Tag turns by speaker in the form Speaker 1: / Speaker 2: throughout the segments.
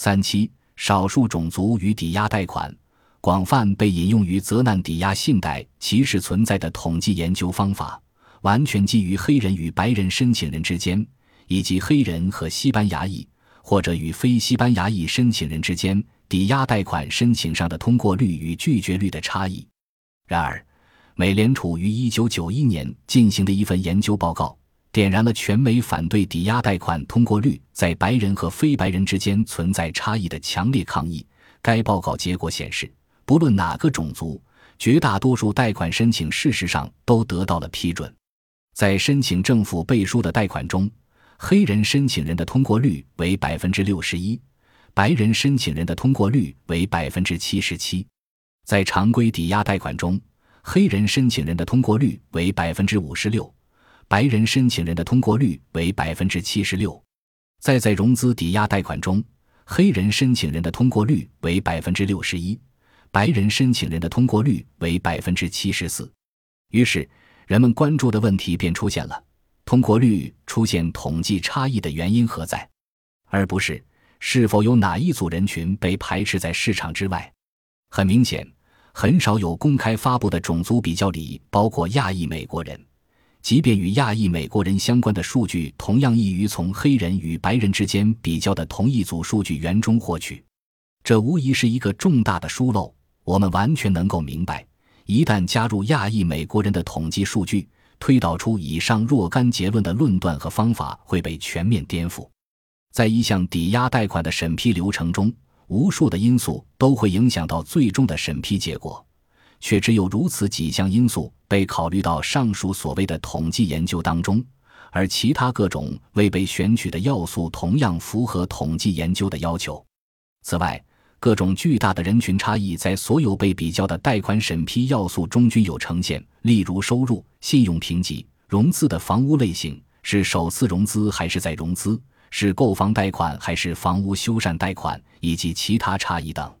Speaker 1: 三七，少数种族与抵押贷款广泛被引用于责难抵押信贷歧视存在的统计研究方法，完全基于黑人与白人申请人之间，以及黑人和西班牙裔或者与非西班牙裔申请人之间抵押贷款申请上的通过率与拒绝率的差异。然而，美联储于一九九一年进行的一份研究报告。点燃了全美反对抵押贷款通过率在白人和非白人之间存在差异的强烈抗议。该报告结果显示，不论哪个种族，绝大多数贷款申请事实上都得到了批准。在申请政府背书的贷款中，黑人申请人的通过率为百分之六十一，白人申请人的通过率为百分之七十七。在常规抵押贷款中，黑人申请人的通过率为百分之五十六。白人申请人的通过率为百分之七十六，在融资抵押贷款中，黑人申请人的通过率为百分之六十一，白人申请人的通过率为百分之七十四。于是，人们关注的问题便出现了：通过率出现统计差异的原因何在，而不是是否有哪一组人群被排斥在市场之外。很明显，很少有公开发布的种族比较里包括亚裔美国人。即便与亚裔美国人相关的数据，同样易于从黑人与白人之间比较的同一组数据源中获取，这无疑是一个重大的疏漏。我们完全能够明白，一旦加入亚裔美国人的统计数据，推导出以上若干结论的论断和方法会被全面颠覆。在一项抵押贷款的审批流程中，无数的因素都会影响到最终的审批结果。却只有如此几项因素被考虑到上述所谓的统计研究当中，而其他各种未被选取的要素同样符合统计研究的要求。此外，各种巨大的人群差异在所有被比较的贷款审批要素中均有呈现，例如收入、信用评级、融资的房屋类型是首次融资还是再融资，是购房贷款还是房屋修缮贷款，以及其他差异等。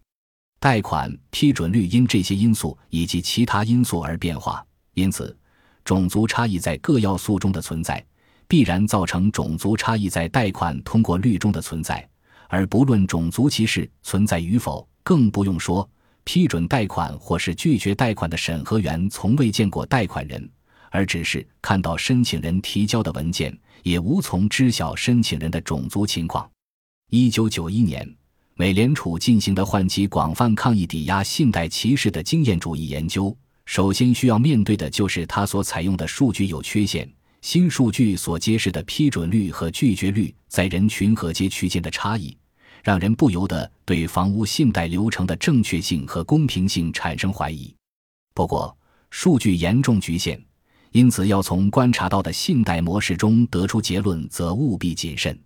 Speaker 1: 贷款批准率因这些因素以及其他因素而变化，因此，种族差异在各要素中的存在，必然造成种族差异在贷款通过率中的存在。而不论种族歧视存在与否，更不用说批准贷款或是拒绝贷款的审核员从未见过贷款人，而只是看到申请人提交的文件，也无从知晓申请人的种族情况。一九九一年。美联储进行的唤起广泛抗议抵押信贷歧视的经验主义研究，首先需要面对的就是它所采用的数据有缺陷。新数据所揭示的批准率和拒绝率在人群和街区间的差异，让人不由得对房屋信贷流程的正确性和公平性产生怀疑。不过，数据严重局限，因此要从观察到的信贷模式中得出结论，则务必谨慎。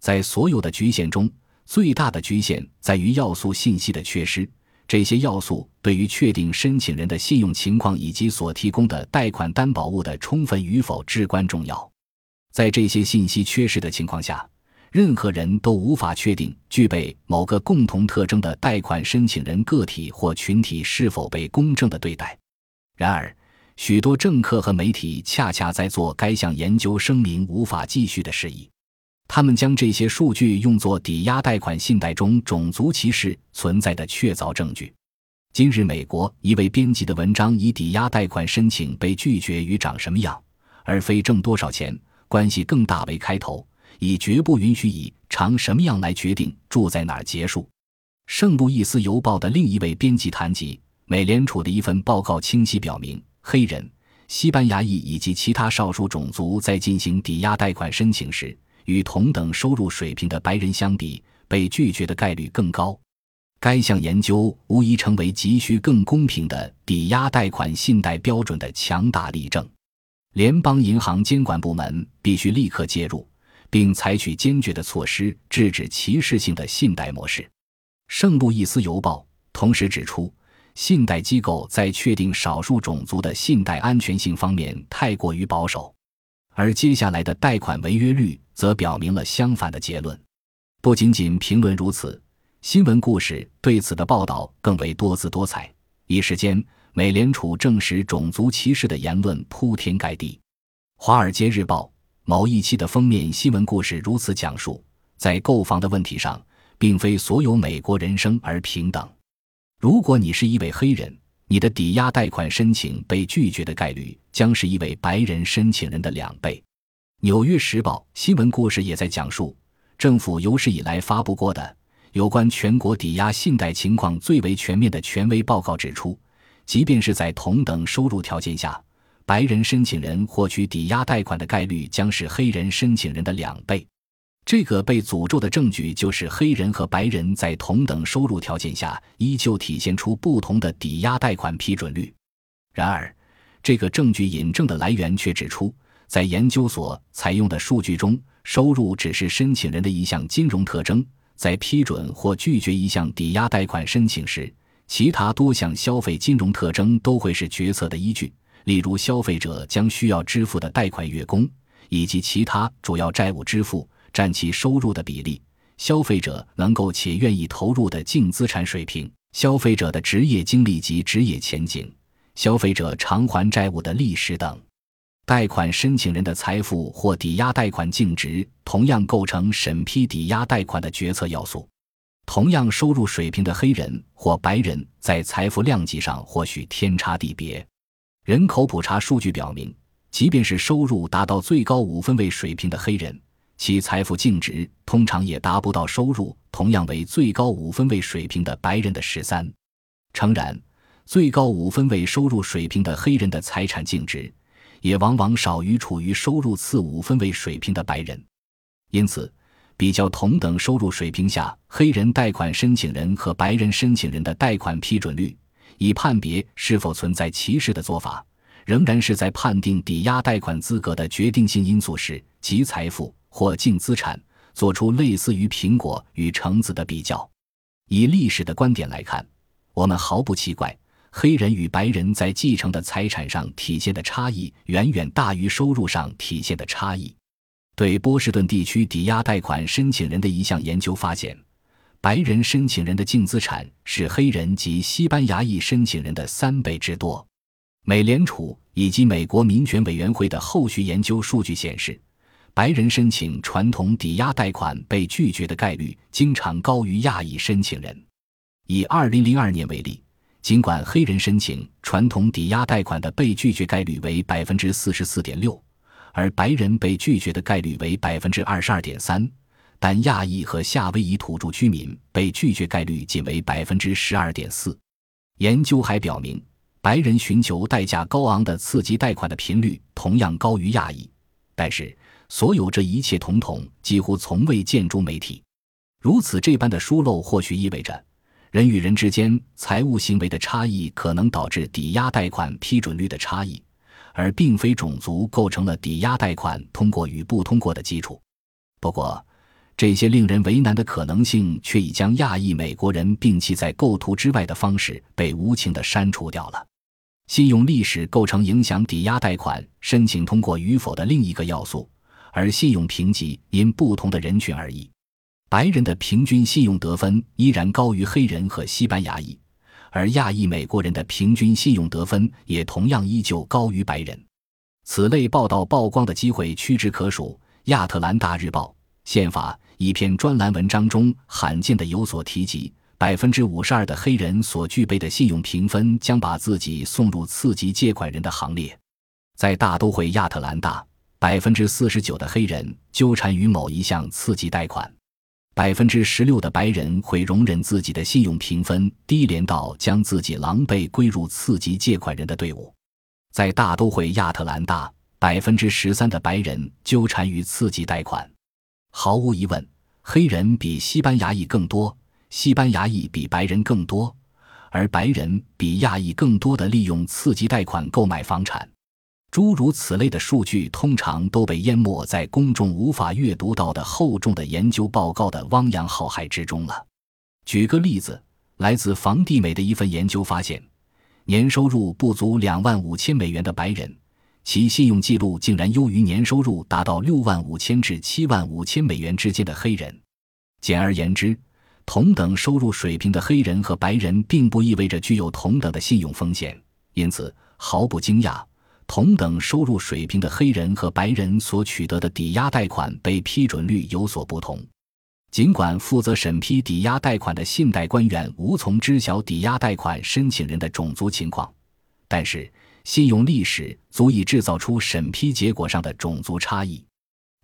Speaker 1: 在所有的局限中，最大的局限在于要素信息的缺失。这些要素对于确定申请人的信用情况以及所提供的贷款担保物的充分与否至关重要。在这些信息缺失的情况下，任何人都无法确定具备某个共同特征的贷款申请人个体或群体是否被公正的对待。然而，许多政客和媒体恰恰在做该项研究声明无法继续的事宜。他们将这些数据用作抵押贷款信贷中种族歧视存在的确凿证据。今日，美国一位编辑的文章以“抵押贷款申请被拒绝与长什么样，而非挣多少钱，关系更大”为开头，以“绝不允许以长什么样来决定住在哪儿”结束。圣路易斯邮报的另一位编辑谈及，美联储的一份报告清晰表明，黑人、西班牙裔以及其他少数种族在进行抵押贷款申请时。与同等收入水平的白人相比，被拒绝的概率更高。该项研究无疑成为急需更公平的抵押贷款信贷标准的强大例证。联邦银行监管部门必须立刻介入，并采取坚决的措施制止歧视性的信贷模式。圣路易斯邮报同时指出，信贷机构在确定少数种族的信贷安全性方面太过于保守。而接下来的贷款违约率则表明了相反的结论。不仅仅评论如此，新闻故事对此的报道更为多姿多彩。一时间，美联储证实种族歧视的言论铺天盖地。《华尔街日报》某一期的封面新闻故事如此讲述：在购房的问题上，并非所有美国人生而平等。如果你是一位黑人，你的抵押贷款申请被拒绝的概率将是一位白人申请人的两倍。《纽约时报》新闻故事也在讲述，政府有史以来发布过的有关全国抵押信贷情况最为全面的权威报告指出，即便是在同等收入条件下，白人申请人获取抵押贷款的概率将是黑人申请人的两倍。这个被诅咒的证据就是黑人和白人在同等收入条件下，依旧体现出不同的抵押贷款批准率。然而，这个证据引证的来源却指出，在研究所采用的数据中，收入只是申请人的一项金融特征。在批准或拒绝一项抵押贷款申请时，其他多项消费金融特征都会是决策的依据，例如消费者将需要支付的贷款月供，以及其他主要债务支付。占其收入的比例，消费者能够且愿意投入的净资产水平，消费者的职业经历及职业前景，消费者偿还债务的历史等，贷款申请人的财富或抵押贷款净值同样构成审批抵押贷款的决策要素。同样收入水平的黑人或白人在财富量级上或许天差地别。人口普查数据表明，即便是收入达到最高五分位水平的黑人。其财富净值通常也达不到收入同样为最高五分位水平的白人的十三。诚然，最高五分位收入水平的黑人的财产净值也往往少于处于收入次五分位水平的白人。因此，比较同等收入水平下黑人贷款申请人和白人申请人的贷款批准率，以判别是否存在歧视的做法，仍然是在判定抵押贷款资格的决定性因素时即财富。或净资产做出类似于苹果与橙子的比较，以历史的观点来看，我们毫不奇怪，黑人与白人在继承的财产上体现的差异远远大于收入上体现的差异。对波士顿地区抵押贷款申请人的一项研究发现，白人申请人的净资产是黑人及西班牙裔申请人的三倍之多。美联储以及美国民权委员会的后续研究数据显示。白人申请传统抵押贷款被拒绝的概率经常高于亚裔申请人。以2002年为例，尽管黑人申请传统抵押贷款的被拒绝概率为百分之四十四点六，而白人被拒绝的概率为百分之二十二点三，但亚裔和夏威夷土著居民被拒绝概率仅为百分之十二点四。研究还表明，白人寻求代价高昂的刺激贷款的频率同样高于亚裔，但是。所有这一切统统几乎从未见诸媒体，如此这般的疏漏，或许意味着人与人之间财务行为的差异可能导致抵押贷款批准率的差异，而并非种族构成了抵押贷款通过与不通过的基础。不过，这些令人为难的可能性却已将亚裔美国人摒弃在构图之外的方式被无情地删除掉了。信用历史构成影响抵押贷款申请通过与否的另一个要素。而信用评级因不同的人群而异，白人的平均信用得分依然高于黑人和西班牙裔，而亚裔美国人的平均信用得分也同样依旧高于白人。此类报道曝光的机会屈指可数。亚特兰大日报宪法一篇专栏文章中罕见的有所提及：百分之五十二的黑人所具备的信用评分将把自己送入次级借款人的行列。在大都会亚特兰大。百分之四十九的黑人纠缠于某一项次级贷款，百分之十六的白人会容忍自己的信用评分低廉到将自己狼狈归入次级借款人的队伍。在大都会亚特兰大，百分之十三的白人纠缠于次级贷款。毫无疑问，黑人比西班牙裔更多，西班牙裔比白人更多，而白人比亚裔更多的利用次级贷款购买房产。诸如此类的数据，通常都被淹没在公众无法阅读到的厚重的研究报告的汪洋浩海之中了。举个例子，来自房地美的一份研究发现，年收入不足两万五千美元的白人，其信用记录竟然优于年收入达到六万五千至七万五千美元之间的黑人。简而言之，同等收入水平的黑人和白人，并不意味着具有同等的信用风险。因此，毫不惊讶。同等收入水平的黑人和白人所取得的抵押贷款被批准率有所不同。尽管负责审批抵押贷款的信贷官员无从知晓抵押贷款申请人的种族情况，但是信用历史足以制造出审批结果上的种族差异。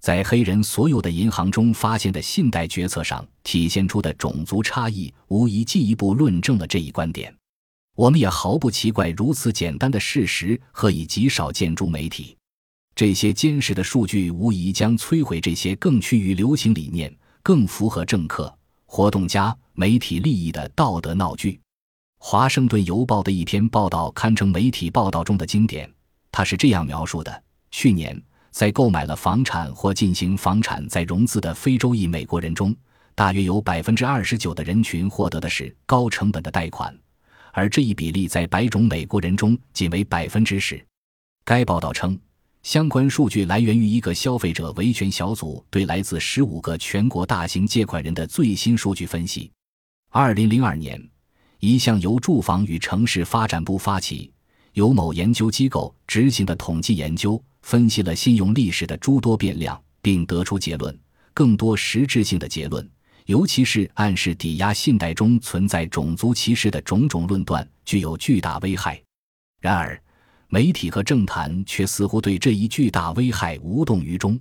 Speaker 1: 在黑人所有的银行中发现的信贷决策上体现出的种族差异，无疑进一步论证了这一观点。我们也毫不奇怪，如此简单的事实何以极少见诸媒体？这些坚实的数据无疑将摧毁这些更趋于流行理念、更符合政客、活动家、媒体利益的道德闹剧。《华盛顿邮报》的一篇报道堪称媒体报道中的经典。他是这样描述的：去年，在购买了房产或进行房产再融资的非洲裔美国人中，大约有百分之二十九的人群获得的是高成本的贷款。而这一比例在白种美国人中仅为百分之十。该报道称，相关数据来源于一个消费者维权小组对来自十五个全国大型借款人的最新数据分析。二零零二年，一项由住房与城市发展部发起、由某研究机构执行的统计研究，分析了信用历史的诸多变量，并得出结论，更多实质性的结论。尤其是暗示抵押信贷中存在种族歧视的种种论断具有巨大危害。然而，媒体和政坛却似乎对这一巨大危害无动于衷。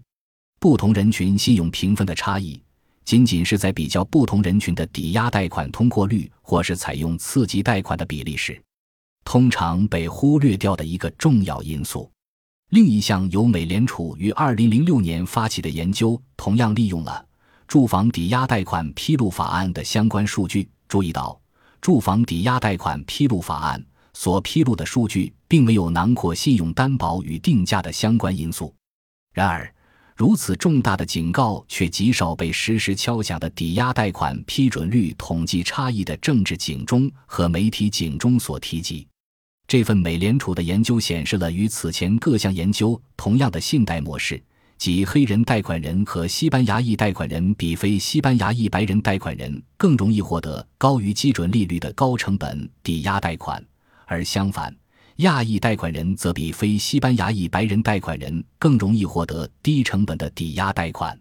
Speaker 1: 不同人群信用评分的差异，仅仅是在比较不同人群的抵押贷款通过率或是采用次级贷款的比例时，通常被忽略掉的一个重要因素。另一项由美联储于2006年发起的研究，同样利用了。住房抵押贷款披露法案的相关数据，注意到，住房抵押贷款披露法案所披露的数据并没有囊括信用担保与定价的相关因素。然而，如此重大的警告却极少被实时敲响的抵押贷款批准率统计差异的政治警钟和媒体警钟所提及。这份美联储的研究显示了与此前各项研究同样的信贷模式。即黑人贷款人和西班牙裔贷款人比非西班牙裔白人贷款人更容易获得高于基准利率的高成本抵押贷款，而相反，亚裔贷款人则比非西班牙裔白人贷款人更容易获得低成本的抵押贷款。